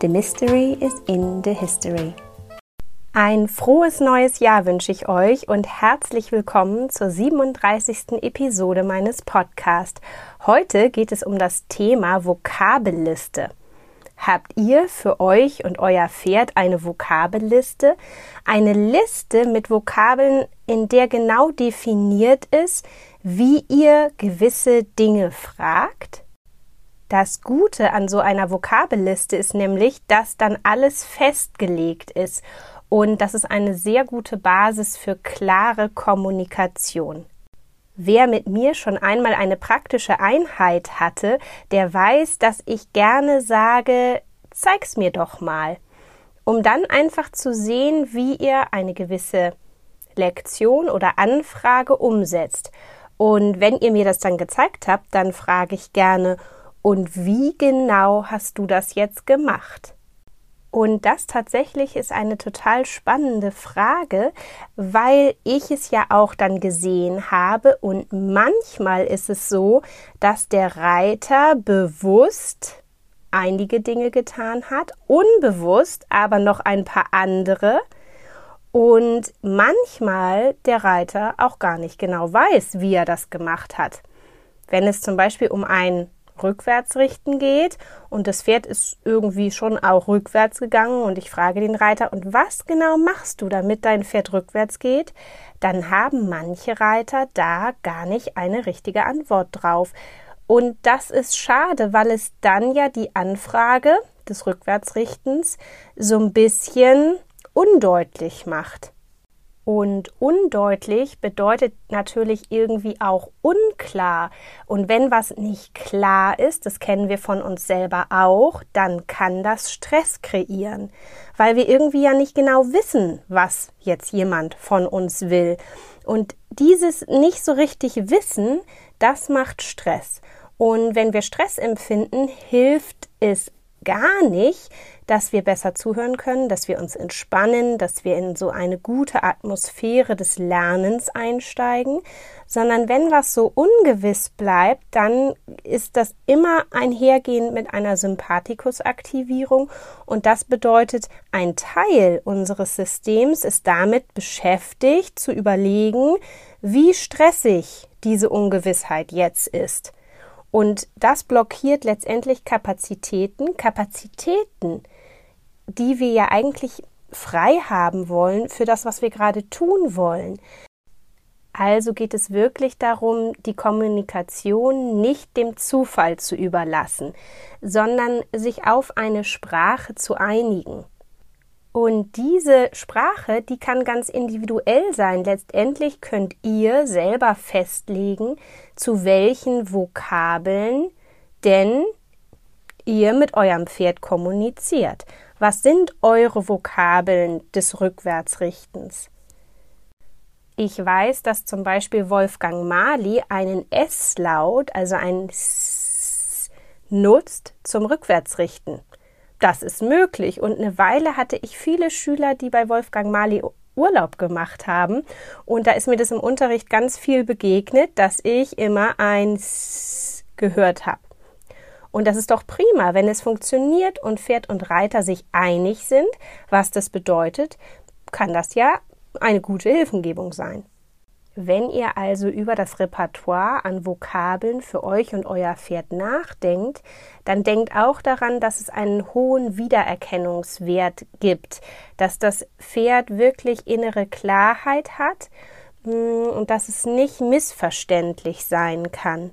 The mystery is in the history. Ein frohes neues Jahr wünsche ich euch und herzlich willkommen zur 37. Episode meines Podcasts. Heute geht es um das Thema Vokabelliste. Habt ihr für euch und euer Pferd eine Vokabelliste? Eine Liste mit Vokabeln, in der genau definiert ist, wie ihr gewisse Dinge fragt? Das Gute an so einer Vokabelliste ist nämlich, dass dann alles festgelegt ist und das ist eine sehr gute Basis für klare Kommunikation. Wer mit mir schon einmal eine praktische Einheit hatte, der weiß, dass ich gerne sage, zeig's mir doch mal, um dann einfach zu sehen, wie ihr eine gewisse Lektion oder Anfrage umsetzt. Und wenn ihr mir das dann gezeigt habt, dann frage ich gerne, und wie genau hast du das jetzt gemacht? Und das tatsächlich ist eine total spannende Frage, weil ich es ja auch dann gesehen habe und manchmal ist es so, dass der Reiter bewusst einige Dinge getan hat, unbewusst aber noch ein paar andere und manchmal der Reiter auch gar nicht genau weiß, wie er das gemacht hat. Wenn es zum Beispiel um ein rückwärts richten geht und das Pferd ist irgendwie schon auch rückwärts gegangen und ich frage den Reiter, und was genau machst du, damit dein Pferd rückwärts geht? Dann haben manche Reiter da gar nicht eine richtige Antwort drauf. Und das ist schade, weil es dann ja die Anfrage des Rückwärtsrichtens so ein bisschen undeutlich macht. Und undeutlich bedeutet natürlich irgendwie auch unklar. Und wenn was nicht klar ist, das kennen wir von uns selber auch, dann kann das Stress kreieren, weil wir irgendwie ja nicht genau wissen, was jetzt jemand von uns will. Und dieses nicht so richtig wissen, das macht Stress. Und wenn wir Stress empfinden, hilft es gar nicht, dass wir besser zuhören können, dass wir uns entspannen, dass wir in so eine gute Atmosphäre des Lernens einsteigen, sondern wenn was so ungewiss bleibt, dann ist das immer einhergehend mit einer Sympathikusaktivierung. Und das bedeutet, ein Teil unseres Systems ist damit beschäftigt zu überlegen, wie stressig diese Ungewissheit jetzt ist. Und das blockiert letztendlich Kapazitäten, Kapazitäten, die wir ja eigentlich frei haben wollen für das, was wir gerade tun wollen. Also geht es wirklich darum, die Kommunikation nicht dem Zufall zu überlassen, sondern sich auf eine Sprache zu einigen. Und diese Sprache, die kann ganz individuell sein. Letztendlich könnt ihr selber festlegen, zu welchen Vokabeln denn ihr mit eurem Pferd kommuniziert. Was sind eure Vokabeln des Rückwärtsrichtens? Ich weiß, dass zum Beispiel Wolfgang Mali einen S-Laut, also ein S, nutzt zum Rückwärtsrichten. Das ist möglich. Und eine Weile hatte ich viele Schüler, die bei Wolfgang Mali Urlaub gemacht haben. Und da ist mir das im Unterricht ganz viel begegnet, dass ich immer ein S gehört habe. Und das ist doch prima, wenn es funktioniert und Pferd und Reiter sich einig sind, was das bedeutet, kann das ja eine gute Hilfengebung sein. Wenn ihr also über das Repertoire an Vokabeln für euch und euer Pferd nachdenkt, dann denkt auch daran, dass es einen hohen Wiedererkennungswert gibt, dass das Pferd wirklich innere Klarheit hat mm, und dass es nicht missverständlich sein kann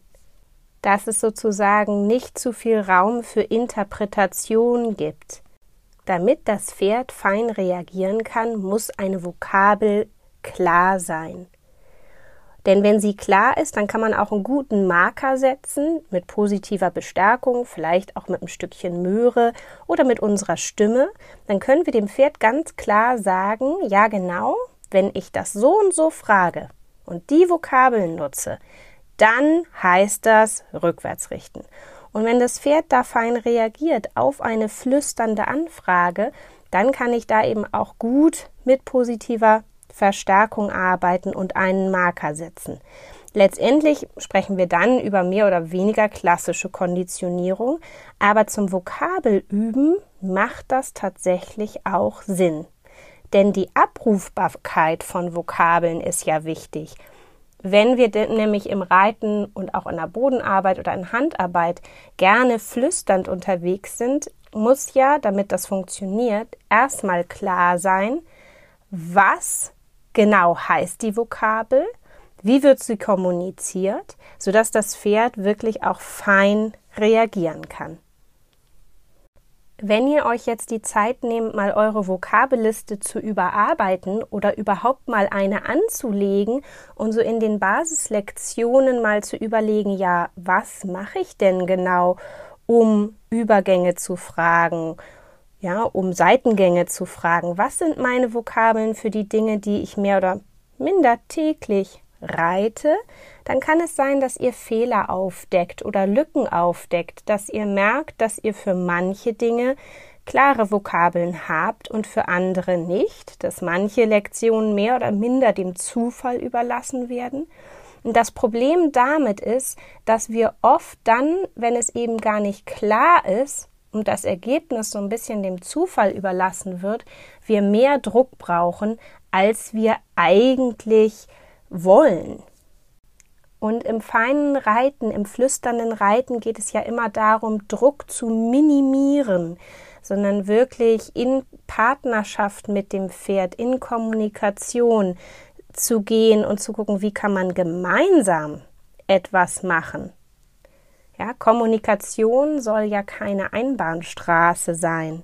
dass es sozusagen nicht zu viel Raum für Interpretation gibt. Damit das Pferd fein reagieren kann, muss eine Vokabel klar sein. Denn wenn sie klar ist, dann kann man auch einen guten Marker setzen mit positiver Bestärkung, vielleicht auch mit einem Stückchen Möhre oder mit unserer Stimme. Dann können wir dem Pferd ganz klar sagen, ja genau, wenn ich das so und so frage und die Vokabeln nutze, dann heißt das rückwärts richten. Und wenn das Pferd da fein reagiert auf eine flüsternde Anfrage, dann kann ich da eben auch gut mit positiver Verstärkung arbeiten und einen Marker setzen. Letztendlich sprechen wir dann über mehr oder weniger klassische Konditionierung, aber zum Vokabelüben macht das tatsächlich auch Sinn. Denn die Abrufbarkeit von Vokabeln ist ja wichtig. Wenn wir nämlich im Reiten und auch in der Bodenarbeit oder in Handarbeit gerne flüsternd unterwegs sind, muss ja, damit das funktioniert, erstmal klar sein, was genau heißt die Vokabel, wie wird sie kommuniziert, sodass das Pferd wirklich auch fein reagieren kann. Wenn ihr euch jetzt die Zeit nehmt, mal eure Vokabelliste zu überarbeiten oder überhaupt mal eine anzulegen und so in den Basislektionen mal zu überlegen, ja, was mache ich denn genau, um Übergänge zu fragen, ja, um Seitengänge zu fragen, was sind meine Vokabeln für die Dinge, die ich mehr oder minder täglich reite, dann kann es sein, dass ihr Fehler aufdeckt oder Lücken aufdeckt, dass ihr merkt, dass ihr für manche Dinge klare Vokabeln habt und für andere nicht, dass manche Lektionen mehr oder minder dem Zufall überlassen werden. Und das Problem damit ist, dass wir oft dann, wenn es eben gar nicht klar ist und das Ergebnis so ein bisschen dem Zufall überlassen wird, wir mehr Druck brauchen, als wir eigentlich wollen. Und im feinen Reiten, im flüsternden Reiten geht es ja immer darum, Druck zu minimieren, sondern wirklich in Partnerschaft mit dem Pferd, in Kommunikation zu gehen und zu gucken, wie kann man gemeinsam etwas machen. Ja, Kommunikation soll ja keine Einbahnstraße sein.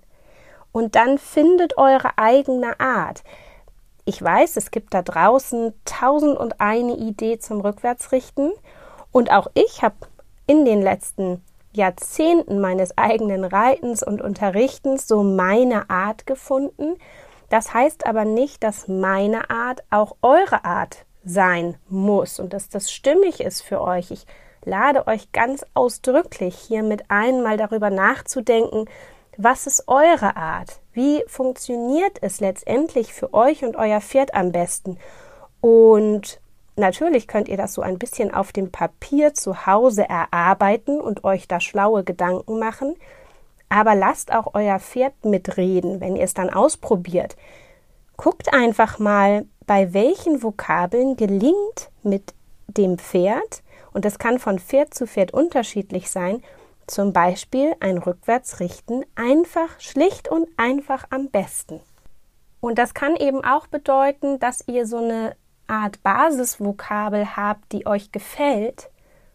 Und dann findet eure eigene Art. Ich weiß, es gibt da draußen tausend und eine Idee zum Rückwärtsrichten und auch ich habe in den letzten Jahrzehnten meines eigenen Reitens und Unterrichtens so meine Art gefunden. Das heißt aber nicht, dass meine Art auch eure Art sein muss und dass das stimmig ist für euch. Ich lade euch ganz ausdrücklich hiermit ein, mal darüber nachzudenken, was ist eure Art? Wie funktioniert es letztendlich für euch und euer Pferd am besten? Und natürlich könnt ihr das so ein bisschen auf dem Papier zu Hause erarbeiten und euch da schlaue Gedanken machen. Aber lasst auch euer Pferd mitreden, wenn ihr es dann ausprobiert. Guckt einfach mal, bei welchen Vokabeln gelingt mit dem Pferd, und das kann von Pferd zu Pferd unterschiedlich sein, zum Beispiel ein Rückwärtsrichten einfach, schlicht und einfach am besten. Und das kann eben auch bedeuten, dass ihr so eine Art Basisvokabel habt, die euch gefällt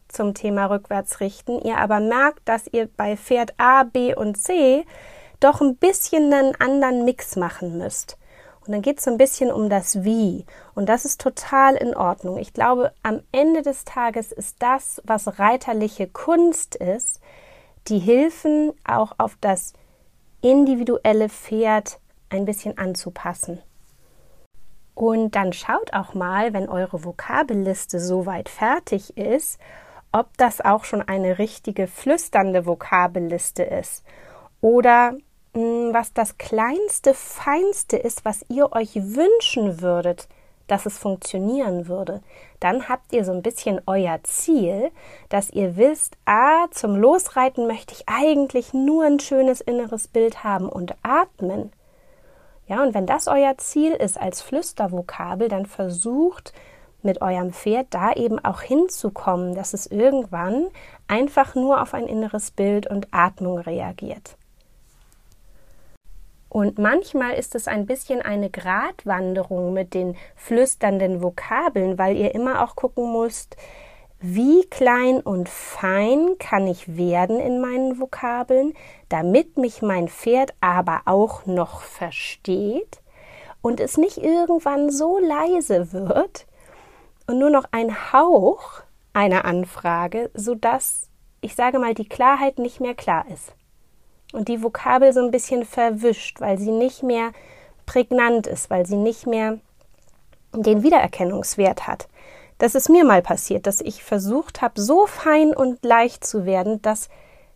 zum Thema Rückwärtsrichten, ihr aber merkt, dass ihr bei Pferd A, B und C doch ein bisschen einen anderen Mix machen müsst. Und dann geht es so ein bisschen um das Wie. Und das ist total in Ordnung. Ich glaube, am Ende des Tages ist das, was reiterliche Kunst ist, die Hilfen auch auf das individuelle Pferd ein bisschen anzupassen. Und dann schaut auch mal, wenn eure Vokabelliste soweit fertig ist, ob das auch schon eine richtige flüsternde Vokabelliste ist oder mh, hm, was das kleinste, feinste ist, was ihr euch wünschen würdet, dass es funktionieren würde, dann habt ihr so ein bisschen euer Ziel, dass ihr wisst, ah, zum Losreiten möchte ich eigentlich nur ein schönes inneres Bild haben und atmen. Ja, und wenn das euer Ziel ist als Flüstervokabel, dann versucht mit eurem Pferd da eben auch hinzukommen, dass es irgendwann einfach nur auf ein inneres Bild und Atmung reagiert. Und manchmal ist es ein bisschen eine Gratwanderung mit den flüsternden Vokabeln, weil ihr immer auch gucken müsst, wie klein und fein kann ich werden in meinen Vokabeln, damit mich mein Pferd aber auch noch versteht und es nicht irgendwann so leise wird und nur noch ein Hauch einer Anfrage, sodass, ich sage mal, die Klarheit nicht mehr klar ist. Und die Vokabel so ein bisschen verwischt, weil sie nicht mehr prägnant ist, weil sie nicht mehr den Wiedererkennungswert hat. Das ist mir mal passiert, dass ich versucht habe, so fein und leicht zu werden, dass,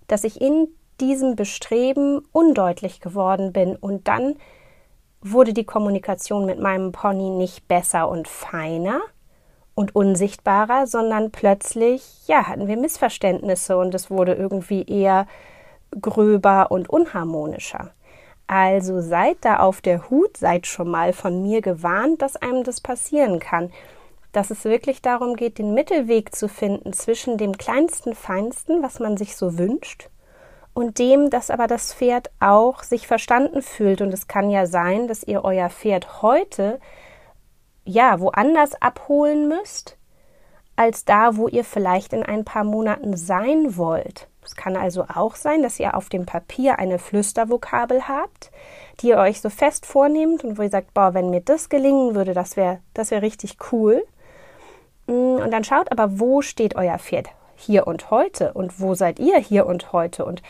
dass ich in diesem Bestreben undeutlich geworden bin und dann wurde die Kommunikation mit meinem Pony nicht besser und feiner und unsichtbarer, sondern plötzlich, ja, hatten wir Missverständnisse und es wurde irgendwie eher gröber und unharmonischer. Also seid da auf der Hut, seid schon mal von mir gewarnt, dass einem das passieren kann. Dass es wirklich darum geht, den Mittelweg zu finden zwischen dem kleinsten Feinsten, was man sich so wünscht, und dem, dass aber das Pferd auch sich verstanden fühlt. Und es kann ja sein, dass ihr euer Pferd heute ja woanders abholen müsst, als da, wo ihr vielleicht in ein paar Monaten sein wollt. Es kann also auch sein, dass ihr auf dem Papier eine Flüstervokabel habt, die ihr euch so fest vornehmt und wo ihr sagt, boah, wenn mir das gelingen würde, das wäre das wäre richtig cool. Mm, und dann schaut aber, wo steht euer Pferd hier und heute und wo seid ihr hier und heute und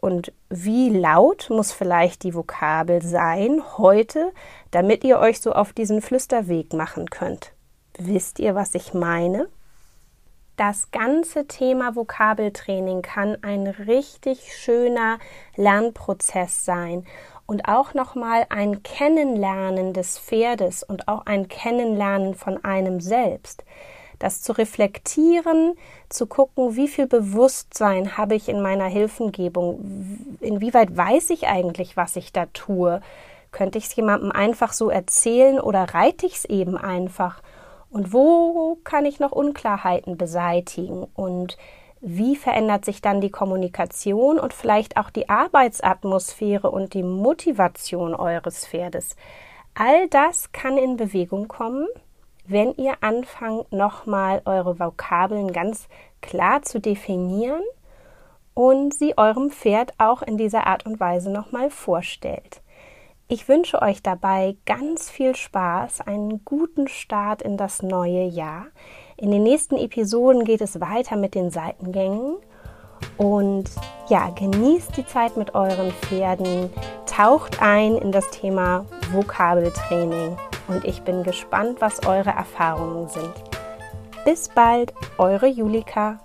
und wie laut muss vielleicht die Vokabel sein heute, damit ihr euch so auf diesen Flüsterweg machen könnt. Wisst ihr, was ich meine? Das ganze Thema Vokabeltraining kann ein richtig schöner Lernprozess sein und auch nochmal ein Kennenlernen des Pferdes und auch ein Kennenlernen von einem selbst. Das zu reflektieren, zu gucken, wie viel Bewusstsein habe ich in meiner Hilfengebung, inwieweit weiß ich eigentlich, was ich da tue. Könnte ich es jemandem einfach so erzählen oder reite ich es eben einfach? Und wo kann ich noch Unklarheiten beseitigen? Und wie verändert sich dann die Kommunikation und vielleicht auch die Arbeitsatmosphäre und die Motivation eures Pferdes? All das kann in Bewegung kommen, wenn ihr anfangt, nochmal eure Vokabeln ganz klar zu definieren und sie eurem Pferd auch in dieser Art und Weise nochmal vorstellt. Ich wünsche euch dabei ganz viel Spaß, einen guten Start in das neue Jahr. In den nächsten Episoden geht es weiter mit den Seitengängen. Und ja, genießt die Zeit mit euren Pferden, taucht ein in das Thema Vokabeltraining und ich bin gespannt, was eure Erfahrungen sind. Bis bald, eure Julika.